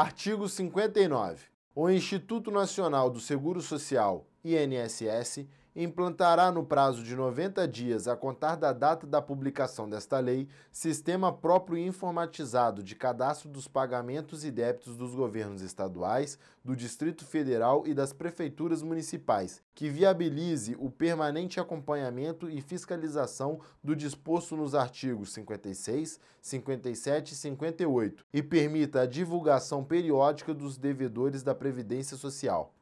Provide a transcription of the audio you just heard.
Artigo 59. O Instituto Nacional do Seguro Social, INSS, implantará no prazo de 90 dias a contar da data da publicação desta lei, sistema próprio informatizado de cadastro dos pagamentos e débitos dos governos estaduais, do Distrito Federal e das prefeituras municipais, que viabilize o permanente acompanhamento e fiscalização do disposto nos artigos 56, 57 e 58 e permita a divulgação periódica dos devedores da Previdência Social.